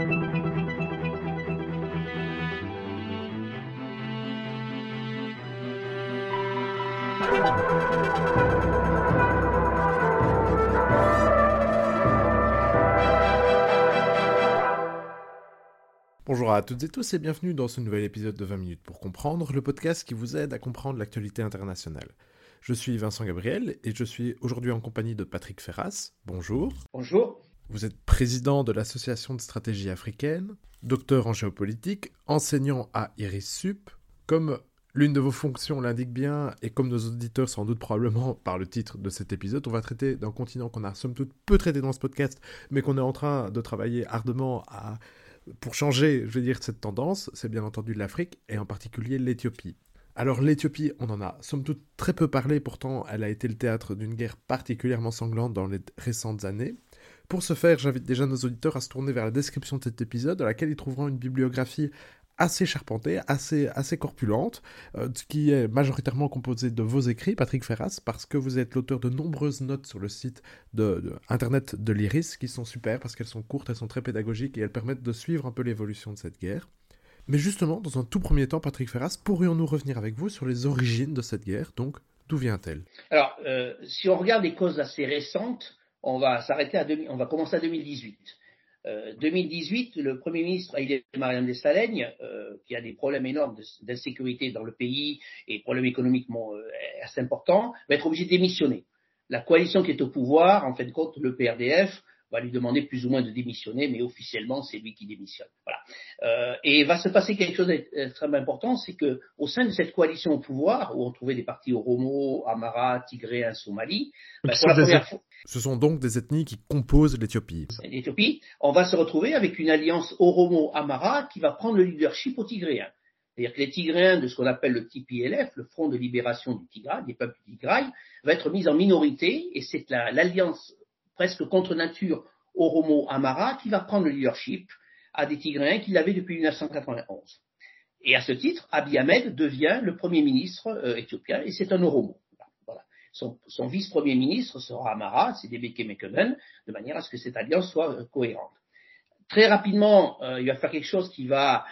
Bonjour à toutes et tous et bienvenue dans ce nouvel épisode de 20 minutes pour comprendre, le podcast qui vous aide à comprendre l'actualité internationale. Je suis Vincent Gabriel et je suis aujourd'hui en compagnie de Patrick Ferras. Bonjour. Bonjour. Vous êtes président de l'Association de stratégie africaine, docteur en géopolitique, enseignant à IRIS-SUP. Comme l'une de vos fonctions l'indique bien, et comme nos auditeurs sans doute probablement par le titre de cet épisode, on va traiter d'un continent qu'on a somme toute peu traité dans ce podcast, mais qu'on est en train de travailler ardemment à pour changer, je vais dire, cette tendance, c'est bien entendu l'Afrique, et en particulier l'Éthiopie. Alors l'Éthiopie, on en a somme toute très peu parlé, pourtant elle a été le théâtre d'une guerre particulièrement sanglante dans les récentes années. Pour ce faire, j'invite déjà nos auditeurs à se tourner vers la description de cet épisode, dans laquelle ils trouveront une bibliographie assez charpentée, assez, assez corpulente, euh, qui est majoritairement composée de vos écrits, Patrick Ferras, parce que vous êtes l'auteur de nombreuses notes sur le site de, internet de l'IRIS, qui sont super parce qu'elles sont courtes, elles sont très pédagogiques et elles permettent de suivre un peu l'évolution de cette guerre. Mais justement, dans un tout premier temps, Patrick Ferras, pourrions-nous revenir avec vous sur les origines de cette guerre? Donc, d'où vient-elle? Alors, euh, si on regarde les causes assez récentes, on va s'arrêter à on va commencer à 2018. 2018, euh, le Premier ministre Haïlé Mariam Dessalegn, euh, qui a des problèmes énormes d'insécurité dans le pays et problèmes économiquement euh, assez importants, va être obligé de démissionner. La coalition qui est au pouvoir, en fin de compte, le PRDF, va lui demander plus ou moins de démissionner, mais officiellement, c'est lui qui démissionne. Voilà. Euh, et il va se passer quelque chose d'extrêmement important, c'est que au sein de cette coalition au pouvoir, où on trouvait des partis Oromo, Amara, Tigréens, Somalie, bah, pour la première fois, ce sont donc des ethnies qui composent l'Éthiopie. L'Éthiopie, on va se retrouver avec une alliance Oromo-Amara qui va prendre le leadership aux Tigréens. C'est-à-dire que les Tigréens de ce qu'on appelle le TPLF, le Front de libération du Tigray, des peuples du Tigray, va être mis en minorité et c'est l'alliance presque contre nature Oromo Amara, qui va prendre le leadership à des Tigréens qui l'avaient depuis 1991. Et à ce titre, Abiy Ahmed devient le Premier ministre euh, éthiopien et c'est un Oromo. Son, vice-premier ministre sera Amara, c'est Debeke Mekenen, de manière à ce que cette alliance soit euh, cohérente. Très rapidement, euh, il va faire quelque chose qui va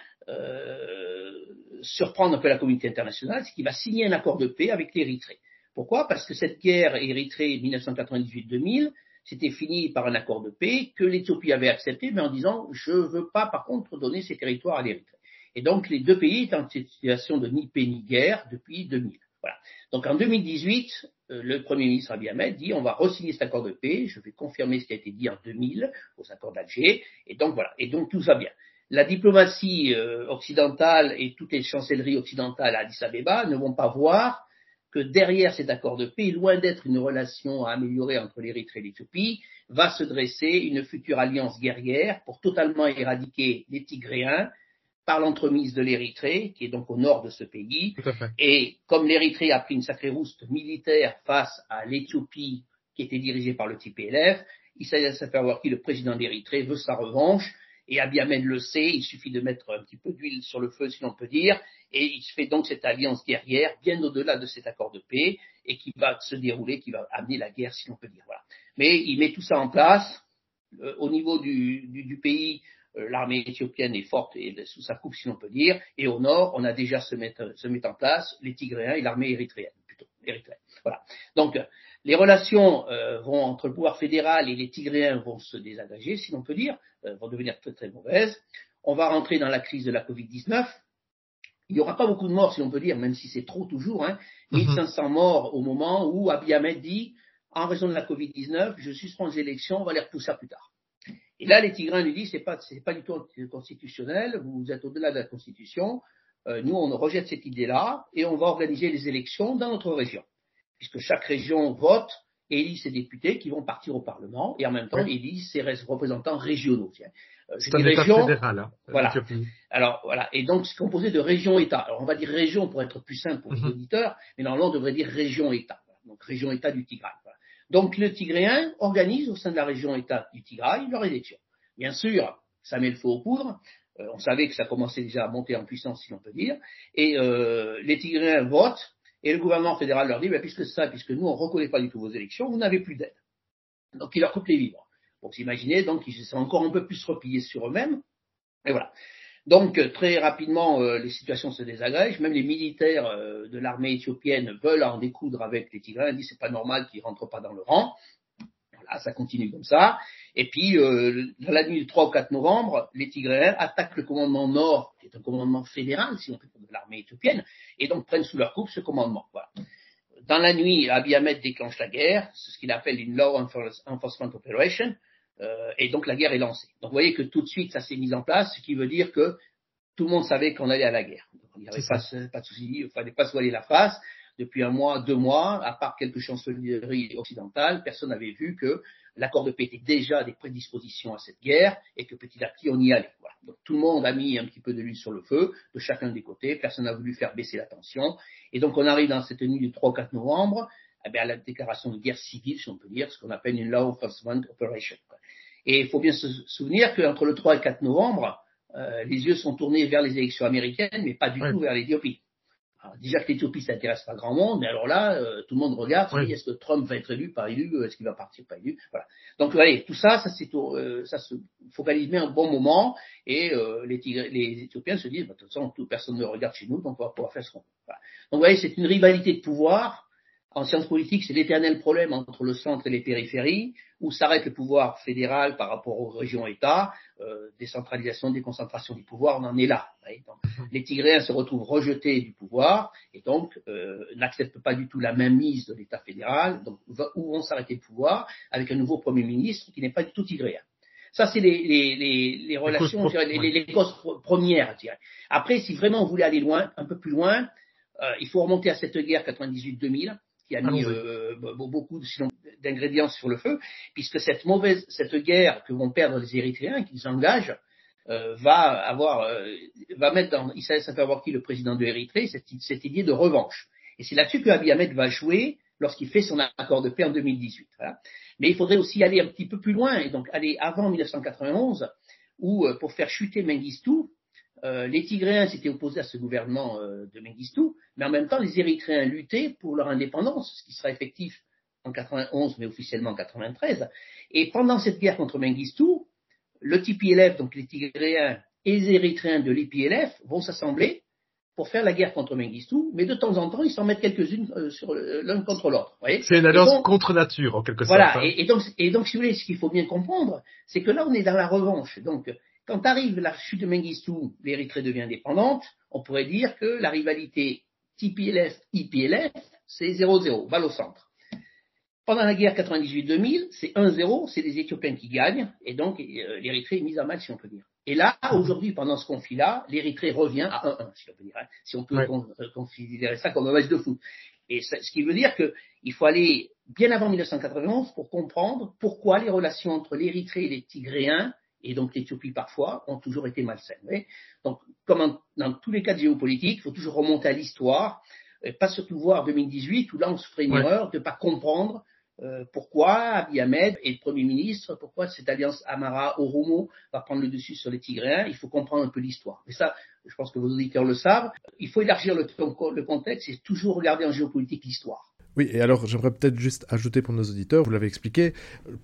surprendre un peu la communauté internationale, c'est qu'il va signer un accord de paix avec l'Érythrée. Pourquoi? Parce que cette guerre Érythrée 1998-2000 c'était fini par un accord de paix que l'Éthiopie avait accepté, mais en disant je ne veux pas par contre donner ces territoires à l'Érythrée. Et donc les deux pays étaient en situation de ni paix ni guerre depuis 2000. Voilà. Donc en 2018, euh, le Premier ministre Abiy Ahmed dit on va re-signer cet accord de paix, je vais confirmer ce qui a été dit en 2000 aux accords d'Alger, et donc voilà, et donc tout va bien. La diplomatie euh, occidentale et toutes les chancelleries occidentales à Addis Abeba ne vont pas voir que derrière cet accord de paix, loin d'être une relation à améliorer entre l'Érythrée et l'Éthiopie, va se dresser une future alliance guerrière pour totalement éradiquer les Tigréens par l'entremise de l'Érythrée, qui est donc au nord de ce pays. Et comme l'Érythrée a pris une sacrée rouste militaire face à l'Éthiopie, qui était dirigée par le TPLF, il s'agit de savoir qui le président d'Érythrée veut sa revanche et Abiy Ahmed le sait, il suffit de mettre un petit peu d'huile sur le feu, si l'on peut dire, et il fait donc cette alliance guerrière bien au-delà de cet accord de paix, et qui va se dérouler, qui va amener la guerre, si l'on peut dire. Voilà. Mais il met tout ça en place. Euh, au niveau du, pays, euh, l'armée éthiopienne est forte et sous sa coupe, si l'on peut dire, et au nord, on a déjà se se mettre en place les Tigréens et l'armée érythréenne, plutôt, érythréenne. Voilà. Donc, les relations euh, vont entre le pouvoir fédéral et les Tigréens vont se désagréger, si l'on peut dire, euh, vont devenir très très mauvaises. On va rentrer dans la crise de la Covid-19. Il n'y aura pas beaucoup de morts, si l'on peut dire, même si c'est trop toujours. Hein. 1500 mhm. morts au moment où Abiy Ahmed dit, en raison de la Covid-19, je suspends les élections, on va les repousser plus tard. Et là, les Tigréens lui disent, c'est pas, c'est pas du tout constitutionnel, vous êtes au-delà de la Constitution. Euh, nous, on rejette cette idée-là et on va organiser les élections dans notre région puisque chaque région vote et élit ses députés qui vont partir au Parlement et en même temps élit ses représentants régionaux. Euh, c'est un État fédéral. Hein, voilà. Alors voilà. Et donc c'est composé de régions-États. Alors on va dire région pour être plus simple pour les mhm. auditeurs, mais normalement on devrait dire région-État. Donc région-État du Tigray. Donc le Tigréen organise au sein de la région-État du Tigray leur élection. Bien sûr, ça met le feu aux poudres. Euh, on savait que ça commençait déjà à monter en puissance, si l'on peut dire. Et euh, les Tigréens votent et le gouvernement fédéral leur dit, bah, puisque ça, puisque nous, on ne reconnaît pas du tout vos élections, vous n'avez plus d'aide. Donc, il leur coupe les vivres. Donc, vous imaginez, donc, ils sont encore un peu plus repliés sur eux-mêmes, Et voilà. Donc très rapidement, les situations se désagrègent. Même les militaires de l'armée éthiopienne veulent en découdre avec les Tigréens. Ils disent c'est pas normal qu'ils rentrent pas dans le rang. Voilà, ça continue comme ça. Et puis, dans la nuit du 3 au 4 novembre, les Tigréens attaquent le commandement nord, qui est un commandement fédéral, si on peut de l'armée éthiopienne, et donc prennent sous leur coupe ce commandement. Voilà. Dans la nuit, Abiy Ahmed déclenche la guerre, c'est ce qu'il appelle une Law Enforcement Operation, euh, et donc la guerre est lancée. Donc vous voyez que tout de suite ça s'est mis en place, ce qui veut dire que tout le monde savait qu'on allait à la guerre. il n'y avait pas, pas, de souci, il ne fallait pas se voiler la face. Depuis un mois, deux mois, à part quelques chancelleries occidentales, personne n'avait vu que l'accord de paix était déjà des prédispositions à cette guerre et que petit à petit on y allait. Voilà. Donc tout le monde a mis un petit peu de l'huile sur le feu de chacun des côtés. Personne n'a voulu faire baisser la tension. Et donc on arrive dans cette nuit du 3 ou 4 novembre eh bien, à la déclaration de guerre civile, si on peut dire, ce qu'on appelle une Law Enforcement Operation. Et il faut bien se souvenir qu'entre le 3 et le 4 novembre, euh, les yeux sont tournés vers les élections américaines, mais pas du tout vers l'Éthiopie. Déjà que l'Éthiopie, ça intéresse pas grand monde, mais alors là, euh, tout le monde regarde, est-ce que Trump va être élu, pas élu, est-ce qu'il va partir, pas élu, voilà. Donc, voyez, tout ça, ça, euh, ça se focalise bien un bon moment, et euh, les, les, Éthiopiens se disent, bah, de toute façon, personne ne regarde chez nous, donc on va pouvoir faire ce qu'on veut. Voilà. Donc, vous voyez, c'est une rivalité de pouvoir, en sciences politiques, c'est l'éternel problème entre le centre et les périphéries, où s'arrête le pouvoir fédéral par rapport aux régions-États, euh, décentralisation, déconcentration du pouvoir, on en est là. Mhm. les Tigréens se retrouvent rejetés du pouvoir et donc euh, n'acceptent pas du tout la mainmise de l'État fédéral. Donc, où vont s'arrêter le pouvoir avec un nouveau Premier ministre qui n'est pas du tout tigréen. Ça, c'est les, les, les, relations, les, causes premières. Après, si vraiment on voulait aller loin, un peu plus loin, euh, il faut remonter à cette guerre 98-2000 qui a mis euh, beaucoup d'ingrédients sur le feu, puisque cette mauvaise, cette guerre que vont perdre les Érythréens, qu'ils engagent, euh, va avoir, euh, va mettre dans Issaïas qui le président de l'Érythrée, cette, cette, idée de revanche. Et c'est là-dessus que Abiy Ahmed va jouer lorsqu'il fait son accord de paix en 2018. Voilà. Mais il faudrait aussi aller un petit peu plus loin, et donc aller avant 1991, où pour faire chuter Mengistu, euh, les Tigréens s'étaient opposés à ce gouvernement euh, de Mengistu, mais en même temps, les Érythréens luttaient pour leur indépendance, ce qui sera effectif en 91, mais officiellement en 93. Et pendant cette guerre contre Mengistu, le TPLF, donc les Tigréens et les Érythréens de l'IPLF, vont s'assembler pour faire la guerre contre Mengistu, mais de temps en temps, ils s'en mettent quelques-unes euh, sur l'un contre l'autre. C'est une alliance contre nature, en quelque sorte. Voilà, hein. et, donc, et donc, si vous voulez, ce qu'il faut bien comprendre, c'est que là, on est dans la revanche. Donc, quand arrive la chute de Mengistu, l'Érythrée devient indépendante, on pourrait dire que la rivalité TPLF-IPLF, c'est 0-0, balle au centre. Pendant la guerre 98-2000, c'est 1-0, c'est les Éthiopiens qui gagnent, et donc euh, l'Érythrée est mise à mal, si on peut dire. Et là, aujourd'hui, pendant ce conflit-là, l'Érythrée revient à 1-1, si on peut dire, hein, si on peut euh, considérer ça comme un match de foot. Et ce qui veut dire qu'il faut aller bien avant 1991 pour comprendre pourquoi les relations entre l'Érythrée et les Tigréens et donc l'Éthiopie parfois, ont toujours été malsaines. Donc, comme dans tous les cas de géopolitique, il faut toujours remonter à l'histoire, et pas surtout voir 2018 où là on se ferait une erreur de ne pas comprendre euh, pourquoi Abiy Ahmed est le Premier ministre, pourquoi cette alliance Amara-Oromo va prendre le dessus sur les Tigréens. Il faut comprendre un peu l'histoire. Et ça, je pense que vos auditeurs le savent. Il faut élargir le, le contexte et toujours regarder en géopolitique l'histoire. Oui, et alors j'aimerais peut-être juste ajouter pour nos auditeurs, vous l'avez expliqué,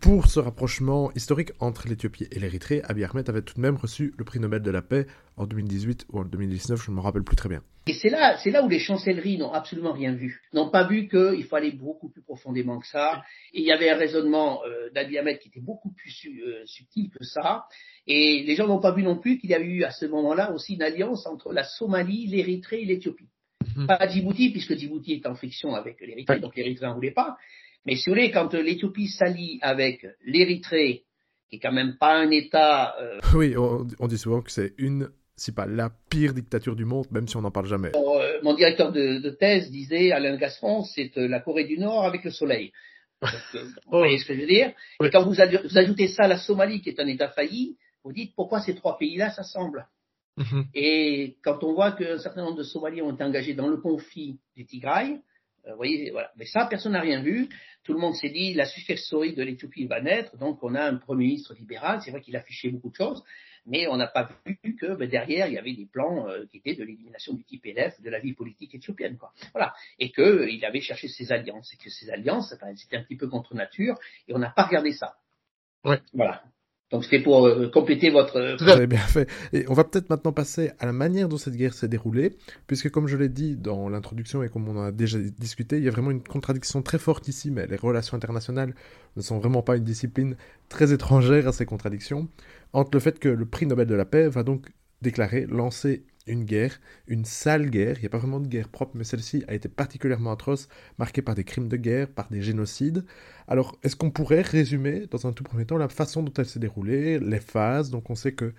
pour ce rapprochement historique entre l'Éthiopie et l'Érythrée, Abiy Ahmed avait tout de même reçu le prix Nobel de la paix en 2018 ou en 2019, je ne me rappelle plus très bien. Et c'est là, c'est là où les chancelleries n'ont absolument rien vu, n'ont pas vu qu'il aller beaucoup plus profondément que ça. Et il y avait un raisonnement euh, d'Abiy Ahmed qui était beaucoup plus euh, subtil que ça. Et les gens n'ont pas vu non plus qu'il y avait eu à ce moment-là aussi une alliance entre la Somalie, l'Érythrée et l'Éthiopie. Mhm. Pas Djibouti, puisque Djibouti est en friction avec l'Érythrée, donc l'Érythrée n'en voulait pas. Mais si vous voulez, quand l'Éthiopie s'allie avec l'Érythrée, qui est quand même pas un État. Euh, oui, on, dit souvent que c'est une, si pas la pire dictature du monde, même si on n'en parle jamais. Euh, mon directeur de, thèse disait, Alain Gaston, c'est euh, la Corée du Nord avec le soleil. vous voyez ce que je veux dire? Et quand vous, ajoutez ça à la Somalie, qui est un État failli, vous dites pourquoi ces trois pays-là s'assemblent? Mhm. Et quand on voit qu'un certain nombre de Somaliens ont été engagés dans le conflit du Tigray, euh, voyez, voilà. Mais ça, personne n'a rien vu. Tout le monde s'est dit, la successorie de l'Éthiopie va naître, donc on a un Premier ministre libéral. C'est vrai qu'il affichait beaucoup de choses, mais on n'a pas vu que ben, derrière, il y avait des plans euh, qui étaient de l'élimination du TPLF, de la vie politique éthiopienne. Quoi. Voilà. Et qu'il euh, avait cherché ses alliances, et que ces alliances, enfin, c'était un petit peu contre nature, et on n'a pas regardé ça. Ouais. Voilà. Donc c'était pour euh, compléter votre... Vous avez bien fait. Et on va peut-être maintenant passer à la manière dont cette guerre s'est déroulée, puisque comme je l'ai dit dans l'introduction et comme on en a déjà discuté, il y a vraiment une contradiction très forte ici, mais les relations internationales ne sont vraiment pas une discipline très étrangère à ces contradictions, entre le fait que le prix Nobel de la paix va donc déclarer lancer une guerre, une sale guerre, il n'y a pas vraiment de guerre propre, mais celle-ci a été particulièrement atroce, marquée par des crimes de guerre, par des génocides. Alors, est-ce qu'on pourrait résumer, dans un tout premier temps, la façon dont elle s'est déroulée, les phases? Donc, on sait que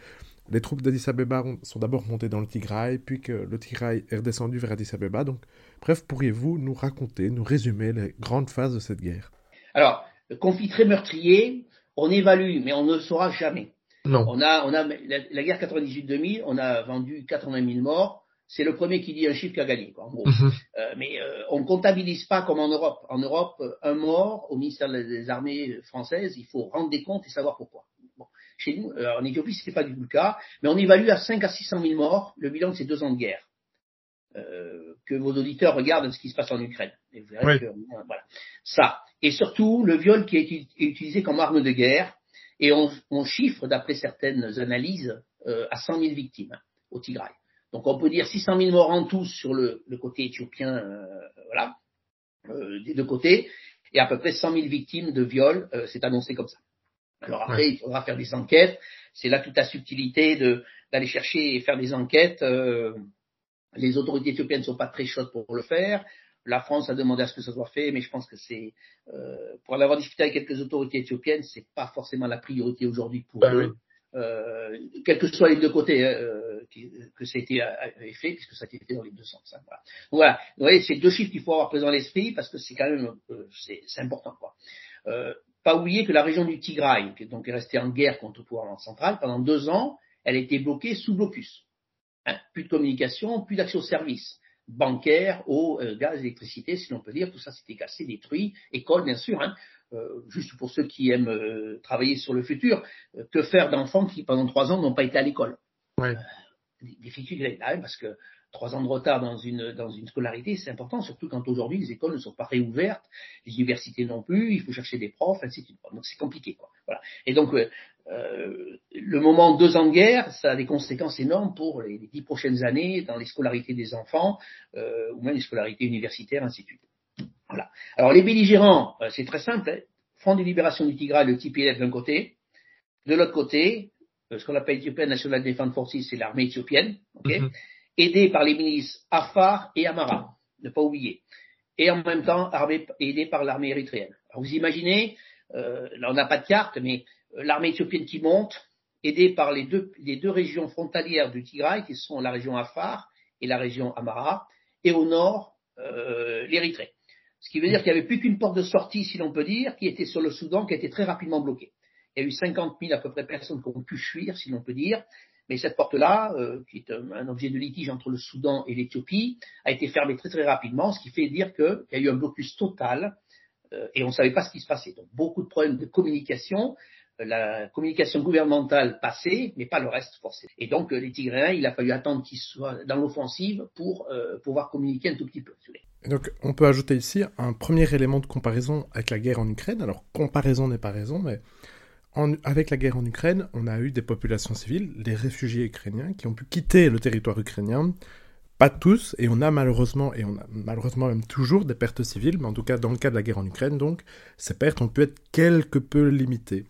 les troupes d'Addis Abeba sont d'abord montées dans le Tigray, puis que le Tigray est redescendu vers Addis Abeba. Donc, bref, pourriez-vous nous raconter, nous résumer les grandes phases de cette guerre? Alors, conflit très meurtrier, on évalue, mais on ne saura jamais. On a, on a la, guerre 98-2000, on a vendu 80 000 morts. C'est le premier qui dit un chiffre qui a gagné, quoi, en gros. Mhm. euh, mais euh, on ne comptabilise pas comme en Europe. En Europe, un mort au ministère des Armées françaises, il faut rendre des comptes et savoir pourquoi. Bon. Chez nous, euh, en Éthiopie, ce n'est pas du tout le cas, mais on évalue à 5 à 600 000 morts le bilan de ces deux ans de guerre. Euh, que vos auditeurs regardent ce qui se passe en Ukraine. Et vous verrez que, voilà. Ça. Et surtout, le viol qui est utilisé comme arme de guerre, et on, on chiffre, d'après certaines analyses, euh, à 100 000 victimes au Tigray. Donc on peut dire 600 000 morts en tout sur le, le côté éthiopien, euh, voilà, euh, des deux côtés, et à peu près 100 000 victimes de viol, euh, c'est annoncé comme ça. Alors après, il faudra faire des enquêtes. C'est là toute la subtilité de d'aller chercher et faire des enquêtes. Euh, les autorités éthiopiennes ne sont pas très chaudes pour le faire. La France a demandé à ce que ça soit fait, mais je pense que c'est, euh, pour en avoir discuté avec quelques autorités éthiopiennes, c'est pas forcément la priorité aujourd'hui pour ben eux. Euh, quels que soient les deux côtés euh, que ça a été fait, puisque ça a été fait dans les deux sens. Hein, voilà. Donc voilà, vous voyez, c'est deux chiffres qu'il faut avoir présent à l'esprit parce que c'est quand même euh, c'est important. Quoi. Euh, pas oublier que la région du Tigray, qui est donc restée en guerre contre le pouvoir central pendant deux ans, elle a été bloquée sous blocus. Hein, plus de communication, plus d'accès aux services bancaire, eau, euh, gaz, électricité, si l'on peut dire, tout ça s'était cassé, détruit, école bien sûr, hein, euh, juste pour ceux qui aiment euh, travailler sur le futur, que faire d'enfants qui pendant trois ans n'ont pas été à l'école? Ouais. Difficulté là, parce que trois ans de retard dans une, dans une scolarité, c'est important, surtout quand aujourd'hui les écoles ne sont pas réouvertes, les universités non plus, il faut chercher des profs, ainsi de suite. Donc c'est compliqué. Quoi. Voilà. Et donc euh, euh, le moment deux ans de guerre, ça a des conséquences énormes pour les, dix prochaines années dans les scolarités des enfants, euh, ou même les scolarités universitaires, ainsi de suite. Voilà. Alors les belligérants, euh, c'est très simple. Hein. Front de libération du Tigray, le TPLF d'un côté, de l'autre côté, euh, ce qu'on appelle Ethiopian National Defense Forces, c'est l'armée éthiopienne. Okay mm-hmm aidé par les milices Afar et Amara, ne pas oublier, et en même temps aidé par l'armée érythréenne. Alors vous imaginez, euh, là on n'a pas de carte, mais euh, l'armée éthiopienne qui monte, aidée par les deux, les deux régions frontalières du Tigray, qui sont la région Afar et la région Amara, et au nord, euh, l'Érythrée. Ce qui veut dire qu'il n'y avait plus qu'une porte de sortie, si l'on peut dire, qui était sur le Soudan, qui a été très rapidement bloquée. Il y a eu 50 000 à peu près personnes qui ont pu fuir, si l'on peut dire, mais cette porte-là, euh, qui est un, objet de litige entre le Soudan et l'Éthiopie, a été fermée très très rapidement, ce qui fait dire qu'il y a eu un blocus total euh, et on ne savait pas ce qui se passait. Donc beaucoup de problèmes de communication, euh, la communication gouvernementale passée, mais pas le reste forcément. Et donc les Tigréens, il a fallu attendre qu'ils soient dans l'offensive pour pouvoir communiquer un tout petit peu. donc on peut ajouter ici un premier élément de comparaison avec la guerre en Ukraine. Alors comparaison n'est pas raison, mais avec la guerre en Ukraine, on a eu des populations civiles, des réfugiés ukrainiens, qui ont pu quitter le territoire ukrainien. Pas tous, et on a malheureusement, et on a malheureusement même toujours des pertes civiles, mais en tout cas dans le cas de la guerre en Ukraine, donc, ces pertes ont pu être quelque peu limitées.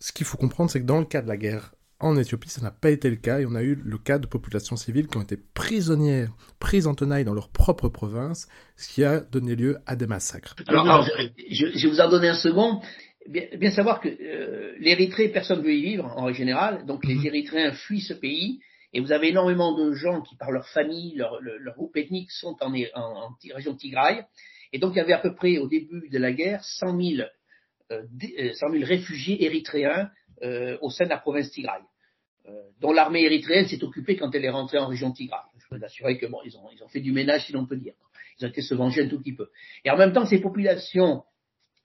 Ce qu'il faut comprendre, c'est que dans le cas de la guerre en Éthiopie, ça n'a pas été le cas, et on a eu le cas de populations civiles qui ont été prisonnières, prises en tenaille dans leur propre province, ce qui a donné lieu à des massacres. Alors, je, je, vous en donner un second bien, savoir que euh, l'Érythrée, personne ne veut y vivre en règle générale, donc les mhm. Érythréens fuient ce pays, et vous avez énormément de gens qui, par leur famille, leur, leur groupe ethnique, sont en, en, région Tigray, et donc il y avait à peu près au début de la guerre 100 000, euh, 100 000 réfugiés érythréens euh, au sein de la province Tigray, euh, dont l'armée érythréenne s'est occupée quand elle est rentrée en région Tigray. Je peux vous assurer que bon, ils ont, ils ont fait du ménage, si l'on peut dire. Ils ont été se venger un tout petit peu. Et en même temps, ces populations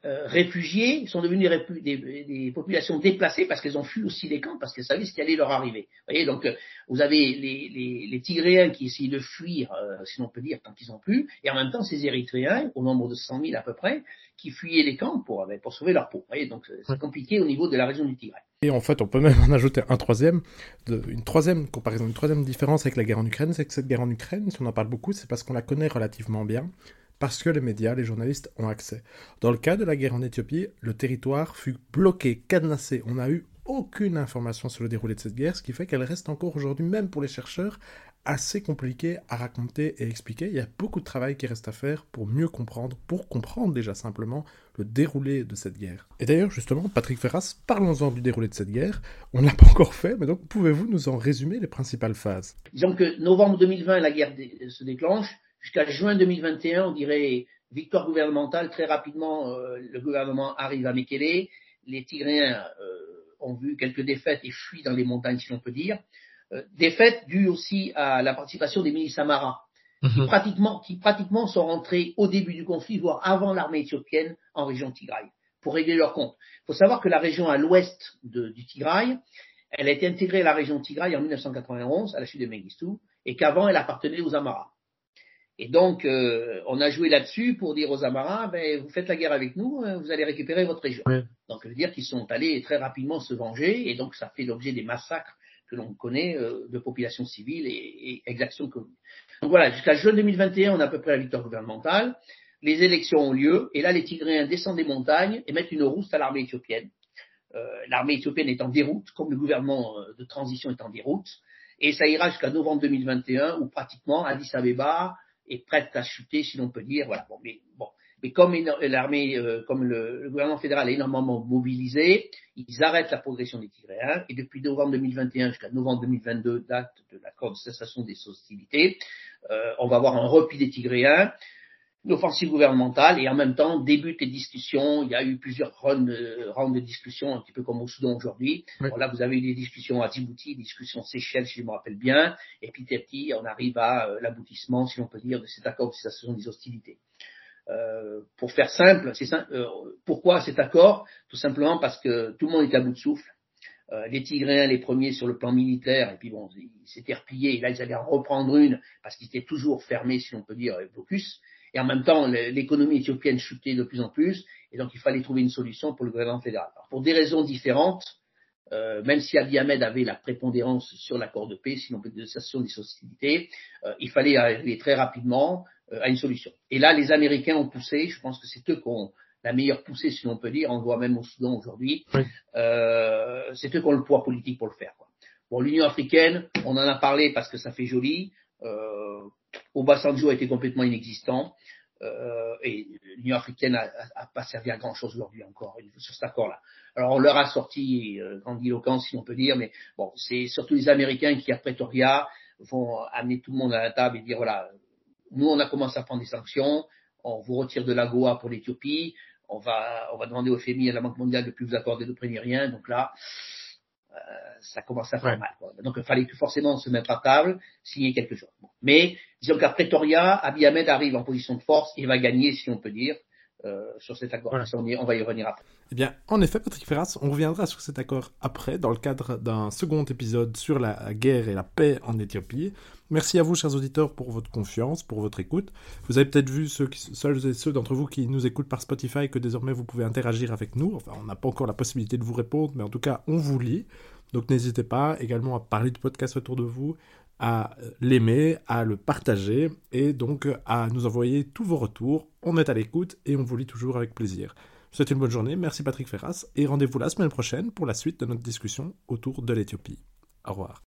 euh, réfugiés sont devenus des, des, populations déplacées parce qu'elles ont fui aussi les camps, parce qu'elles savaient ce qui allait leur arriver. Vous voyez, donc euh, vous avez les, les, les, Tigréens qui essayent de fuir, euh, si l'on peut dire, tant qu'ils ont pu, et en même temps ces Érythréens, au nombre de 100 000 à peu près, qui fuyaient les camps pour, pour sauver leur peau. Vous voyez, donc c'est compliqué au niveau de la région du Tigray. Et en fait, on peut même en ajouter un troisième, de, une troisième comparaison, une troisième différence avec la guerre en Ukraine, c'est que cette guerre en Ukraine, si on en parle beaucoup, c'est parce qu'on la connaît relativement bien parce que les médias, les journalistes ont accès. Dans le cas de la guerre en Éthiopie, le territoire fut bloqué, cadenassé. On n'a eu aucune information sur le déroulé de cette guerre, ce qui fait qu'elle reste encore aujourd'hui, même pour les chercheurs, assez compliquée à raconter et expliquer. Il y a beaucoup de travail qui reste à faire pour mieux comprendre, pour comprendre déjà simplement le déroulé de cette guerre. Et d'ailleurs, justement, Patrick Ferras, parlons-en du déroulé de cette guerre. On ne l'a pas encore fait, mais donc pouvez-vous nous en résumer les principales phases? Disons que novembre 2020, la guerre se déclenche jusqu'à juin 2021, on dirait victoire gouvernementale. Très rapidement, euh, le gouvernement arrive à Mekele. Les Tigréens euh, ont vu quelques défaites et fuient dans les montagnes, si l'on peut dire. Euh, défaites dues aussi à la participation des milices Amara, qui, mhm. pratiquement, qui pratiquement sont rentrés au début du conflit, voire avant l'armée éthiopienne, en région Tigray, pour régler leur compte. Il faut savoir que la région à l'ouest du Tigray, elle a été intégrée à la région Tigray en 1991, à la chute de Mengistu, et qu'avant, elle appartenait aux Amara. Et donc, euh, on a joué là-dessus pour dire aux Amarins, ben, vous faites la guerre avec nous, euh, vous allez récupérer votre région. Donc, ça veut dire qu'ils sont allés très rapidement se venger, et donc ça fait l'objet des massacres que l'on connaît euh, de populations civiles et, exactions communes. Donc voilà, jusqu'à juin 2021, on a à peu près la victoire gouvernementale. Les élections ont lieu, et là, les Tigréens descendent des montagnes et mettent une rouste à l'armée éthiopienne. l'armée éthiopienne est en déroute, comme le gouvernement de transition est en déroute, et ça ira jusqu'à novembre 2021, où pratiquement Addis Abeba, est prête à chuter, si l'on peut dire. Voilà. Bon, mais bon, mais comme l'armée, euh, comme le, gouvernement fédéral est énormément mobilisé, ils arrêtent la progression des Tigréens et depuis novembre 2021 jusqu'à novembre 2022, date de l'accord de cessation des hostilités, euh, on va avoir un repli des Tigréens une offensive gouvernementale et en même temps débutent les discussions. Il y a eu plusieurs rounds, rounds de discussions, un petit peu comme au Soudan aujourd'hui. là, vous avez eu des discussions à Djibouti, des discussions Seychelles, si je me rappelle bien, et petit à petit, on arrive à euh, l'aboutissement, si on peut dire, de cet accord de cessation des hostilités. Euh, pour faire simple, c'est euh, pourquoi cet accord? Tout simplement parce que tout le monde est à bout de souffle. Euh, les Tigréens les premiers sur le plan militaire, et puis bon, ils s'étaient repliés, et là ils allaient en reprendre une parce qu'ils étaient toujours fermés, si on peut dire, blocus. Et en même temps, l'économie éthiopienne chutait de plus en plus, et donc il fallait trouver une solution pour le gouvernement fédéral. pour des raisons différentes, euh, même si Abiy Ahmed avait la prépondérance sur l'accord de paix, sinon de cessation des hostilités, euh, il fallait arriver très rapidement euh, à une solution. Et là, les Américains ont poussé, je pense que c'est eux qui ont la meilleure poussée, si l'on peut dire, on le voit même au Soudan aujourd'hui, c'est eux qui ont le poids politique pour le faire. Quoi. Bon, l'Union africaine, on en a parlé parce que ça fait joli. Obasanjo a été complètement inexistant. Euh, et l'Union africaine n'a pas servi à grand chose aujourd'hui encore sur cet accord-là. Alors on leur a sorti euh, grandiloquence si on peut dire, mais bon, c'est surtout les Américains qui à Pretoria vont amener tout le monde à la table et dire voilà, nous on a commencé à prendre des sanctions, on vous retire de la Goa pour l'Éthiopie, on va on va demander au FMI à la Banque mondiale de plus vous accorder de prix rien, donc là ça commence à faire mal. Donc il fallait forcément se mettre à table, signer quelque chose. Mais disons qu'à Pretoria, Abiy Ahmed arrive en position de force et va gagner, si on peut dire, euh, sur cet accord. On, va y revenir après. Eh bien, en effet, Patrick Ferras, on reviendra sur cet accord après, dans le cadre d'un second épisode sur la guerre et la paix en Éthiopie. Merci à vous, chers auditeurs, pour votre confiance, pour votre écoute. Vous avez peut-être vu, ceux seuls et ceux d'entre vous qui nous écoutent par Spotify, que désormais vous pouvez interagir avec nous. Enfin, on n'a pas encore la possibilité de vous répondre, mais en tout cas, on vous lit. Donc n'hésitez pas également à parler du podcast autour de vous, à l'aimer, à le partager et donc à nous envoyer tous vos retours. On est à l'écoute et on vous lit toujours avec plaisir. Souhaite une bonne journée, merci Patrick Ferras et rendez-vous la semaine prochaine pour la suite de notre discussion autour de l'Éthiopie. Au revoir.